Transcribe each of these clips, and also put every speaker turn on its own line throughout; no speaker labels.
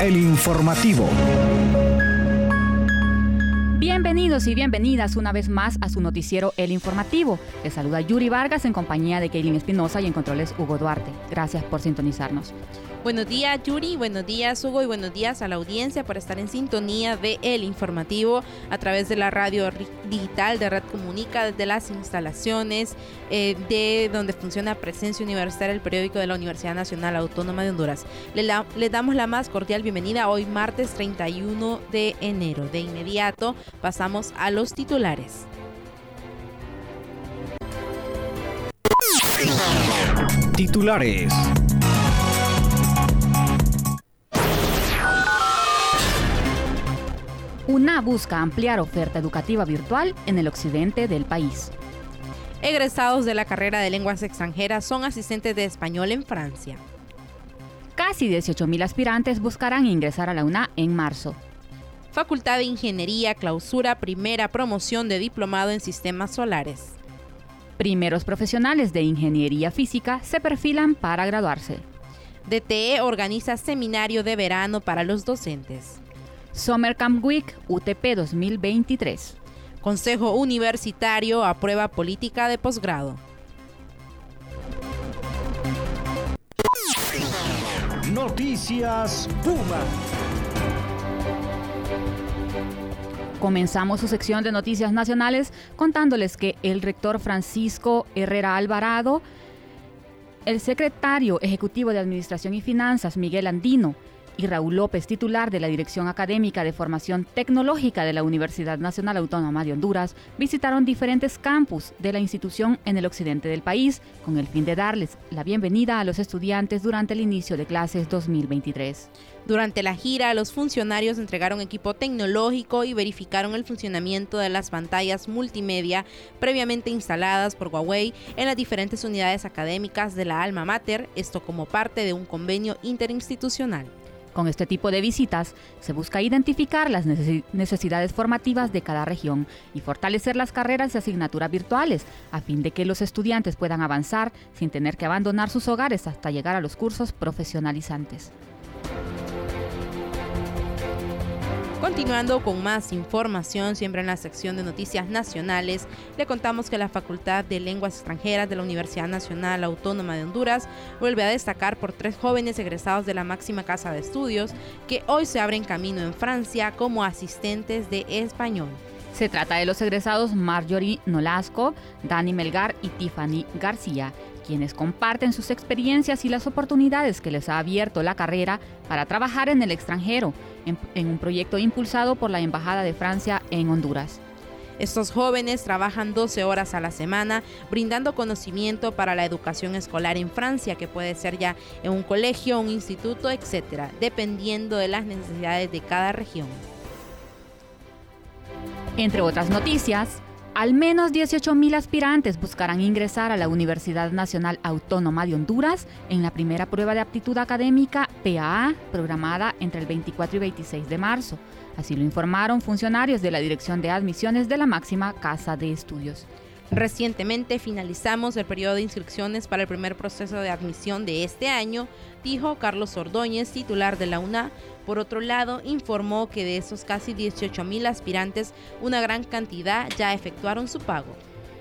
el informativo.
Y bienvenidas una vez más a su noticiero El Informativo. Les saluda Yuri Vargas en compañía de Kaylin Espinosa y en controles Hugo Duarte. Gracias por sintonizarnos.
Buenos días Yuri, buenos días Hugo y buenos días a la audiencia por estar en sintonía de El Informativo a través de la radio digital de Red Comunica desde las instalaciones eh, de donde funciona Presencia Universitaria, el periódico de la Universidad Nacional Autónoma de Honduras. Le, le damos la más cordial bienvenida hoy martes 31 de enero. De inmediato pasamos a los titulares.
Titulares.
UNA busca ampliar oferta educativa virtual en el occidente del país.
Egresados de la carrera de lenguas extranjeras son asistentes de español en Francia.
Casi 18.000 aspirantes buscarán ingresar a la UNA en marzo.
Facultad de Ingeniería clausura primera promoción de diplomado en sistemas solares.
Primeros profesionales de ingeniería física se perfilan para graduarse.
DTE organiza seminario de verano para los docentes.
Summer Camp Week UTP 2023.
Consejo Universitario aprueba política de posgrado.
Noticias Puma.
Comenzamos su sección de noticias nacionales contándoles que el rector Francisco Herrera Alvarado, el secretario ejecutivo de Administración y Finanzas Miguel Andino, y Raúl López, titular de la Dirección Académica de Formación Tecnológica de la Universidad Nacional Autónoma de Honduras, visitaron diferentes campus de la institución en el occidente del país, con el fin de darles la bienvenida a los estudiantes durante el inicio de clases 2023.
Durante la gira, los funcionarios entregaron equipo tecnológico y verificaron el funcionamiento de las pantallas multimedia previamente instaladas por Huawei en las diferentes unidades académicas de la Alma Mater, esto como parte de un convenio interinstitucional.
Con este tipo de visitas se busca identificar las necesidades formativas de cada región y fortalecer las carreras de asignaturas virtuales a fin de que los estudiantes puedan avanzar sin tener que abandonar sus hogares hasta llegar a los cursos profesionalizantes.
Continuando con más información, siempre en la sección de noticias nacionales, le contamos que la Facultad de Lenguas Extranjeras de la Universidad Nacional Autónoma de Honduras vuelve a destacar por tres jóvenes egresados de la máxima casa de estudios que hoy se abren camino en Francia como asistentes de español.
Se trata de los egresados Marjorie Nolasco, Dani Melgar y Tiffany García, quienes comparten sus experiencias y las oportunidades que les ha abierto la carrera para trabajar en el extranjero, en, un proyecto impulsado por la Embajada de Francia en Honduras.
Estos jóvenes trabajan 12 horas a la semana brindando conocimiento para la educación escolar en Francia, que puede ser ya en un colegio, un instituto, etcétera, dependiendo de las necesidades de cada región.
Entre otras noticias, al menos 18.000 aspirantes buscarán ingresar a la Universidad Nacional Autónoma de Honduras en la primera prueba de aptitud académica PAA, programada entre el 24 y 26 de marzo. Así lo informaron funcionarios de la Dirección de Admisiones de la máxima Casa de Estudios.
Recientemente finalizamos el periodo de inscripciones para el primer proceso de admisión de este año, dijo Carlos Ordóñez, titular de la UNA. Por otro lado, informó que de esos casi 18 mil aspirantes, una gran cantidad ya efectuaron su pago.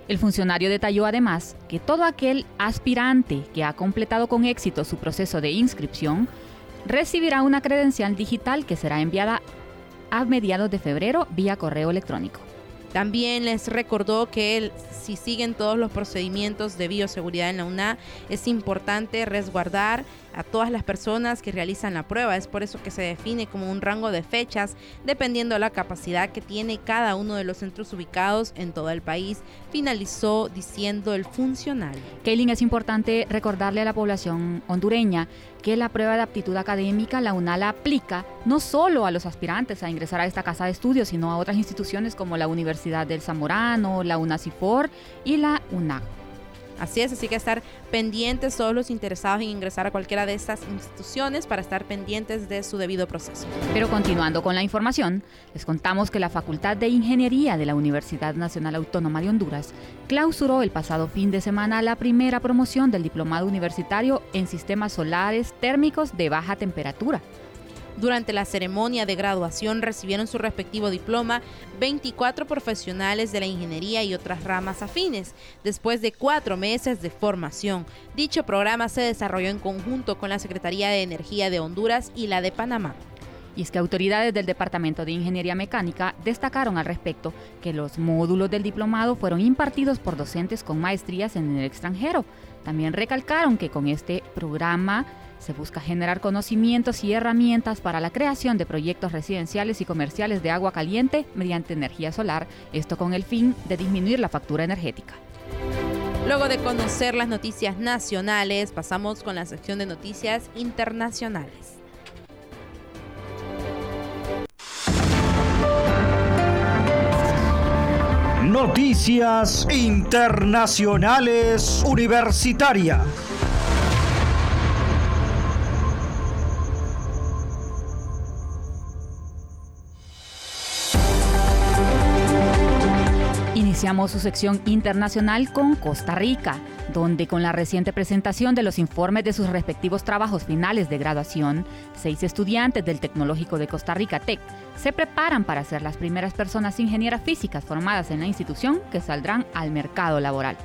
El funcionario detalló además que todo aquel aspirante que ha completado con éxito su proceso de inscripción recibirá una credencial digital que será enviada a mediados de febrero vía correo electrónico.
También les recordó que si siguen todos los procedimientos de bioseguridad en la UNA, es importante resguardar a todas las personas que realizan la prueba. Es por eso que se define como un rango de fechas dependiendo de la capacidad que tiene cada uno de los centros ubicados en todo el país, finalizó diciendo el funcionario.
Kaylin, es importante recordarle a la población hondureña que la prueba de aptitud académica la UNA la aplica no solo a los aspirantes a ingresar a esta casa de estudios, sino a otras instituciones como la Universidad del Zamorano, la UNACIFOR y la UNAC.
Así es, así que estar pendientes todos los interesados en ingresar a cualquiera de estas instituciones para estar pendientes de su debido proceso.
Pero continuando con la información, les contamos que la Facultad de Ingeniería de la Universidad Nacional Autónoma de Honduras clausuró el pasado fin de semana la primera promoción del diplomado universitario en sistemas solares térmicos de baja temperatura.
Durante la ceremonia de graduación recibieron su respectivo diploma 24 profesionales de la ingeniería y otras ramas afines, después de cuatro meses de formación. Dicho programa se desarrolló en conjunto con la Secretaría de Energía de Honduras y la de Panamá.
Y es que autoridades del Departamento de Ingeniería Mecánica destacaron al respecto que los módulos del diplomado fueron impartidos por docentes con maestrías en el extranjero. También recalcaron que con este programa se busca generar conocimientos y herramientas para la creación de proyectos residenciales y comerciales de agua caliente mediante energía solar, esto con el fin de disminuir la factura energética.
Luego de conocer las noticias nacionales, pasamos con la sección de noticias internacionales.
Noticias Internacionales Universitarias.
Iniciamos su sección internacional con Costa Rica, donde con la reciente presentación de los informes de sus respectivos trabajos finales de graduación, seis estudiantes del Tecnológico de Costa Rica, TEC, se preparan para ser las primeras personas ingenieras físicas formadas en la institución que saldrán al mercado laboral.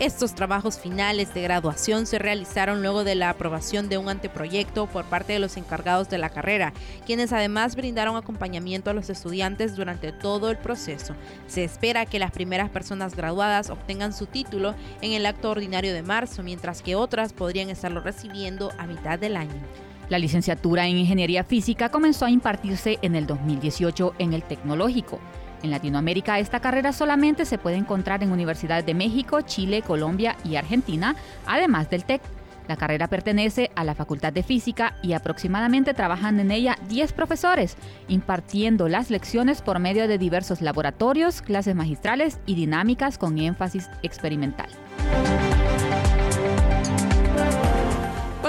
Estos trabajos finales de graduación se realizaron luego de la aprobación de un anteproyecto por parte de los encargados de la carrera, quienes además brindaron acompañamiento a los estudiantes durante todo el proceso. Se espera que las primeras personas graduadas obtengan su título en el acto ordinario de marzo, mientras que otras podrían estarlo recibiendo a mitad del año.
La licenciatura en Ingeniería Física comenzó a impartirse en el 2018 en el Tecnológico. En Latinoamérica esta carrera solamente se puede encontrar en universidades de México, Chile, Colombia y Argentina, además del TEC. La carrera pertenece a la Facultad de Física y aproximadamente trabajan en ella 10 profesores, impartiendo las lecciones por medio de diversos laboratorios, clases magistrales y dinámicas con énfasis experimental.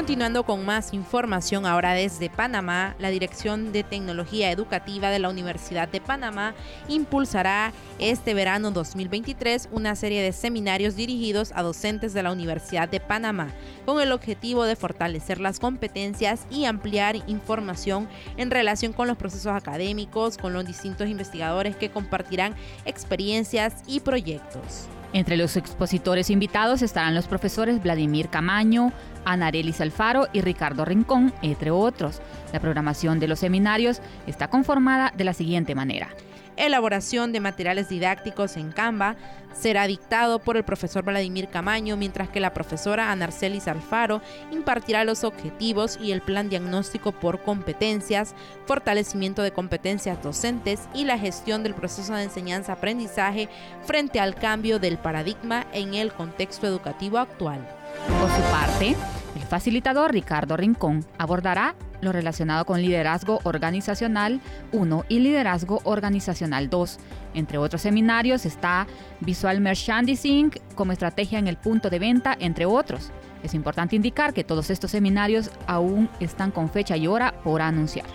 Continuando con más información ahora desde Panamá, la Dirección de Tecnología Educativa de la Universidad de Panamá impulsará este verano 2023 una serie de seminarios dirigidos a docentes de la Universidad de Panamá con el objetivo de fortalecer las competencias y ampliar información en relación con los procesos académicos, con los distintos investigadores que compartirán experiencias y proyectos.
Entre los expositores invitados estarán los profesores Vladimir Camaño, Anarelis Alfaro y Ricardo Rincón, entre otros. La programación de los seminarios está conformada de la siguiente manera
elaboración de materiales didácticos en Canva será dictado por el profesor Vladimir Camaño, mientras que la profesora Anarcelis Alfaro impartirá los objetivos y el plan diagnóstico por competencias, fortalecimiento de competencias docentes y la gestión del proceso de enseñanza-aprendizaje frente al cambio del paradigma en el contexto educativo actual.
Por su parte, el facilitador Ricardo Rincón abordará lo relacionado con liderazgo organizacional 1 y liderazgo organizacional 2. Entre otros seminarios está Visual Merchandising como estrategia en el punto de venta, entre otros. Es importante indicar que todos estos seminarios aún están con fecha y hora por anunciar.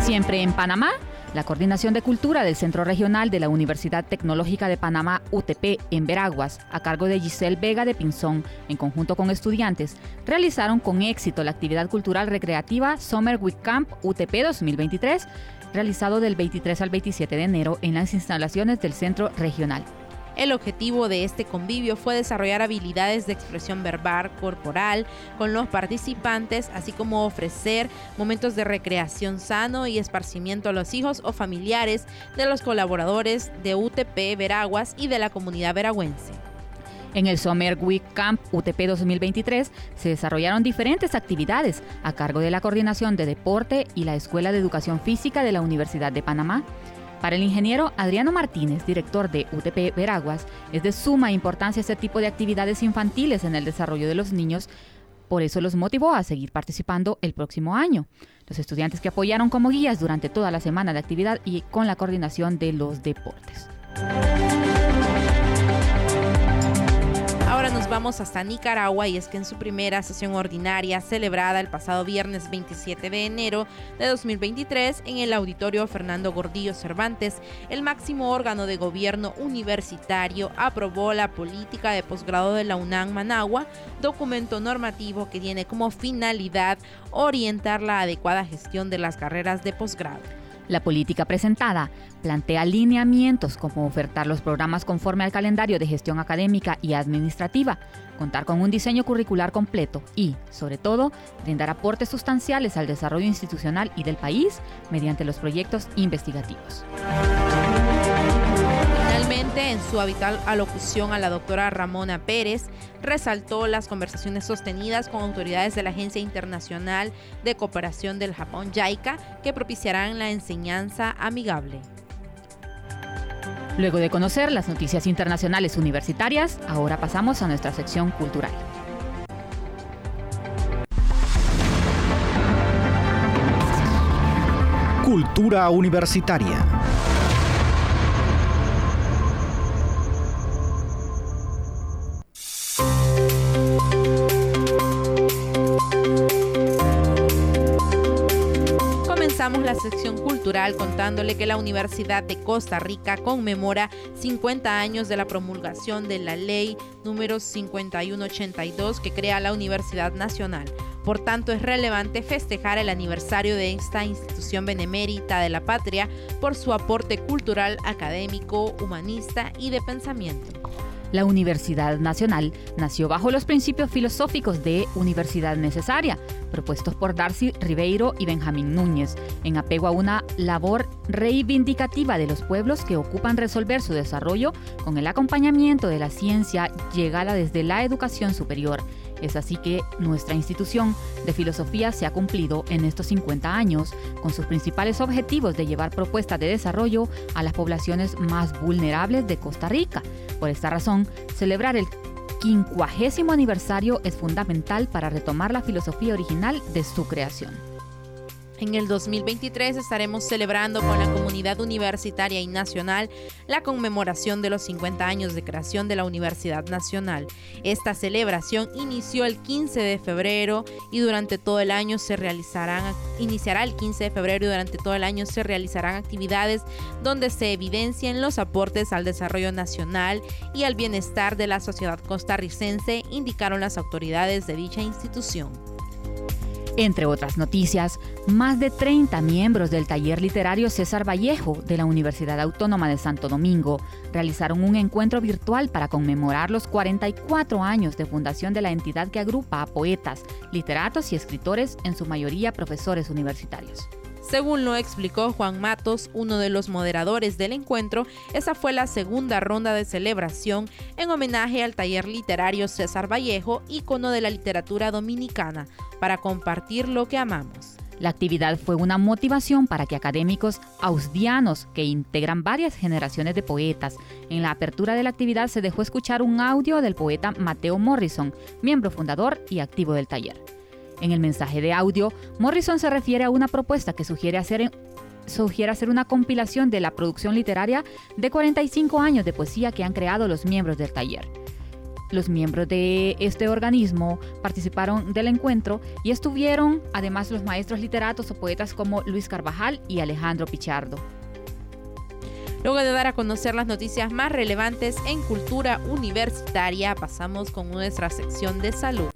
Siempre en Panamá, la Coordinación de Cultura del Centro Regional de la Universidad Tecnológica de Panamá, UTP, en Veraguas, a cargo de Giselle Vega de Pinzón, en conjunto con estudiantes, realizaron con éxito la actividad cultural recreativa Summer Week Camp UTP 2023, realizado del 23 al 27 de enero en las instalaciones del Centro Regional.
El objetivo de este convivio fue desarrollar habilidades de expresión verbal, corporal con los participantes, así como ofrecer momentos de recreación sano y esparcimiento a los hijos o familiares de los colaboradores de UTP Veraguas y de la comunidad veragüense.
En el Summer Week Camp UTP 2023 se desarrollaron diferentes actividades a cargo de la Coordinación de Deporte y la Escuela de Educación Física de la Universidad de Panamá. Para el ingeniero Adriano Martínez, director de UTP Veraguas, es de suma importancia este tipo de actividades infantiles en el desarrollo de los niños, por eso los motivó a seguir participando el próximo año. Los estudiantes que apoyaron como guías durante toda la semana de actividad y con la coordinación de los deportes.
Vamos hasta Nicaragua y es que en su primera sesión ordinaria celebrada el pasado viernes 27 de enero de 2023 en el auditorio Fernando Gordillo Cervantes, el máximo órgano de gobierno universitario aprobó la política de posgrado de la UNAM Managua, documento normativo que tiene como finalidad orientar la adecuada gestión de las carreras de posgrado.
La política presentada plantea lineamientos como ofertar los programas conforme al calendario de gestión académica y administrativa, contar con un diseño curricular completo y, sobre todo, brindar aportes sustanciales al desarrollo institucional y del país mediante los proyectos investigativos.
Finalmente, en su habitual alocución a la doctora Ramona Pérez, resaltó las conversaciones sostenidas con autoridades de la Agencia Internacional de Cooperación del Japón, JICA, que propiciarán la enseñanza amigable.
Luego de conocer las noticias internacionales universitarias, ahora pasamos a nuestra sección cultural.
Cultura universitaria.
Contándole que la Universidad de Costa Rica conmemora 50 años de la promulgación de la ley número 5182 que crea la Universidad Nacional. Por tanto, es relevante festejar el aniversario de esta institución benemérita de la patria por su aporte cultural, académico, humanista y de pensamiento.
La Universidad Nacional nació bajo los principios filosóficos de universidad necesaria, propuestos por Darcy Ribeiro y Benjamín Núñez, en apego a una labor reivindicativa de los pueblos que ocupan resolver su desarrollo con el acompañamiento de la ciencia llegada desde la educación superior. Es así que nuestra institución de filosofía se ha cumplido en estos 50 años con sus principales objetivos de llevar propuestas de desarrollo a las poblaciones más vulnerables de Costa Rica. Por esta razón, celebrar el quincuagésimo aniversario es fundamental para retomar la filosofía original de su creación.
En el 2023 estaremos celebrando con la comunidad universitaria y nacional la conmemoración de los 50 años de creación de la Universidad Nacional. Esta celebración inició el 15 de febrero y durante todo el año se realizarán iniciará el 15 de febrero y durante todo el año se realizarán actividades donde se evidencien los aportes al desarrollo nacional y al bienestar de la sociedad costarricense, indicaron las autoridades de dicha institución.
Entre otras noticias, más de 30 miembros del taller literario César Vallejo de la Universidad Autónoma de Santo Domingo realizaron un encuentro virtual para conmemorar los 44 años de fundación de la entidad que agrupa a poetas, literatos y escritores, en su mayoría profesores universitarios.
Según lo explicó Juan Matos, uno de los moderadores del encuentro, esa fue la segunda ronda de celebración en homenaje al taller literario César Vallejo, ícono de la literatura dominicana, para compartir lo que amamos.
La actividad fue una motivación para que académicos ausdianos que integran varias generaciones de poetas. En la apertura de la actividad se dejó escuchar un audio del poeta Mateo Morrison, miembro fundador y activo del taller. En el mensaje de audio, Morrison se refiere a una propuesta que sugiere hacer, sugiere hacer una compilación de la producción literaria de 45 años de poesía que han creado los miembros del taller. Los miembros de este organismo participaron del encuentro y estuvieron además los maestros literatos o poetas como Luis Carvajal y Alejandro Pichardo.
Luego de dar a conocer las noticias más relevantes en cultura universitaria, pasamos con nuestra sección de salud.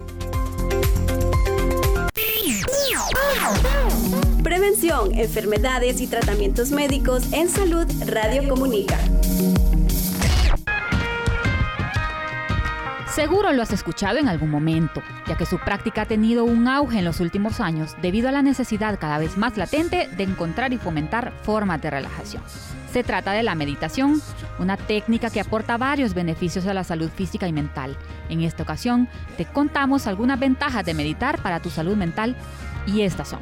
Prevención, enfermedades y tratamientos médicos en salud Radio Comunica.
Seguro lo has escuchado en algún momento, ya que su práctica ha tenido un auge en los últimos años debido a la necesidad cada vez más latente de encontrar y fomentar formas de relajación. Se trata de la meditación, una técnica que aporta varios beneficios a la salud física y mental. En esta ocasión te contamos algunas ventajas de meditar para tu salud mental y estas son.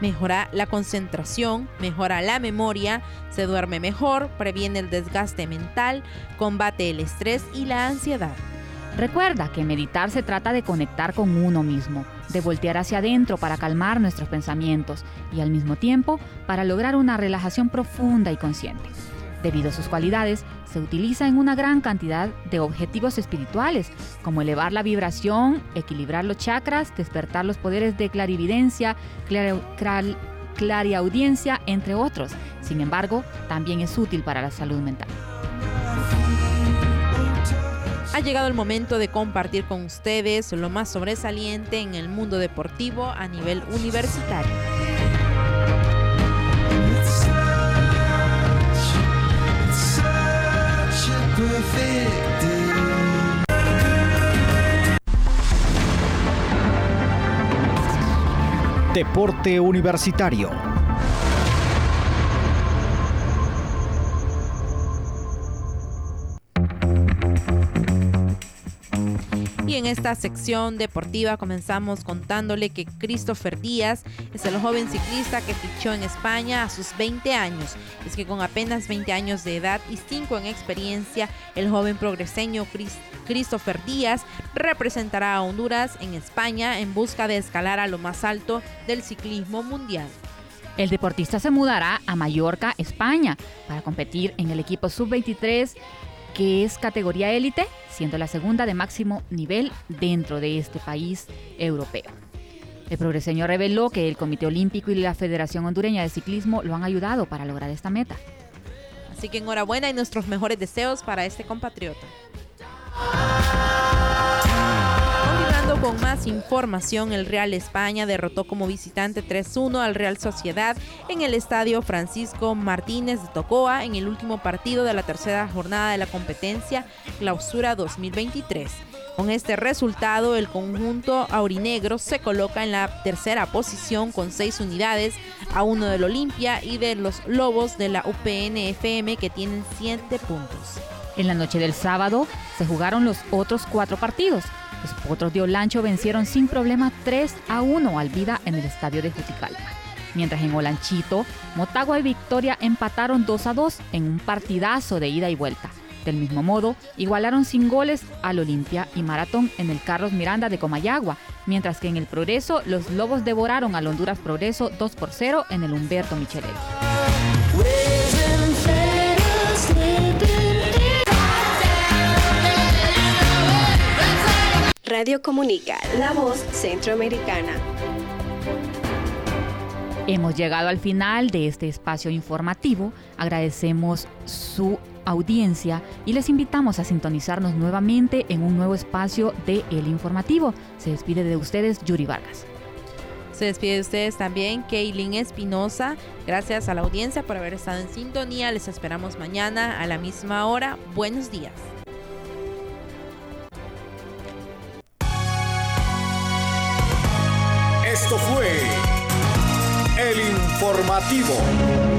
Mejora la concentración, mejora la memoria, se duerme mejor, previene el desgaste mental, combate el estrés y la ansiedad.
Recuerda que meditar se trata de conectar con uno mismo, de voltear hacia adentro para calmar nuestros pensamientos y al mismo tiempo para lograr una relajación profunda y consciente. Debido a sus cualidades, se utiliza en una gran cantidad de objetivos espirituales, como elevar la vibración, equilibrar los chakras, despertar los poderes de clarividencia, clariaudiencia, entre otros. Sin embargo, también es útil para la salud mental.
Ha llegado el momento de compartir con ustedes lo más sobresaliente en el mundo deportivo a nivel universitario.
Deporte Universitario.
Esta sección deportiva comenzamos contándole que Christopher Díaz es el joven ciclista que fichó en España a sus 20 años. Es que con apenas 20 años de edad y 5 en experiencia, el joven progreseño Christopher Díaz representará a Honduras en España en busca de escalar a lo más alto del ciclismo mundial.
El deportista se mudará a Mallorca, España, para competir en el equipo sub-23 que es categoría élite, siendo la segunda de máximo nivel dentro de este país europeo. El progreseño reveló que el Comité Olímpico y la Federación Hondureña de Ciclismo lo han ayudado para lograr esta meta.
Así que enhorabuena y nuestros mejores deseos para este compatriota con más información, el Real España derrotó como visitante 3-1 al Real Sociedad en el estadio Francisco Martínez de Tocoa en el último partido de la tercera jornada de la competencia Clausura 2023. Con este resultado, el conjunto aurinegro se coloca en la tercera posición con seis unidades, a uno del Olimpia y de los Lobos de la UPN-FM que tienen siete puntos.
En la noche del sábado se jugaron los otros cuatro partidos. Los Potros de Olancho vencieron sin problema 3 a 1 al Vida en el estadio de Juticalpa. Mientras en Olanchito, Motagua y Victoria empataron 2 a 2 en un partidazo de ida y vuelta. Del mismo modo, igualaron sin goles al Olimpia y Maratón en el Carlos Miranda de Comayagua, mientras que en el Progreso los Lobos devoraron al Honduras Progreso 2 por 0 en el Humberto Michelet.
Radio Comunica, la voz centroamericana.
Hemos llegado al final de este espacio informativo. Agradecemos su audiencia y les invitamos a sintonizarnos nuevamente en un nuevo espacio de El Informativo. Se despide de ustedes Yuri Vargas.
Se despide de ustedes también Keilin Espinosa. Gracias a la audiencia por haber estado en sintonía. Les esperamos mañana a la misma hora. Buenos días.
Informativo.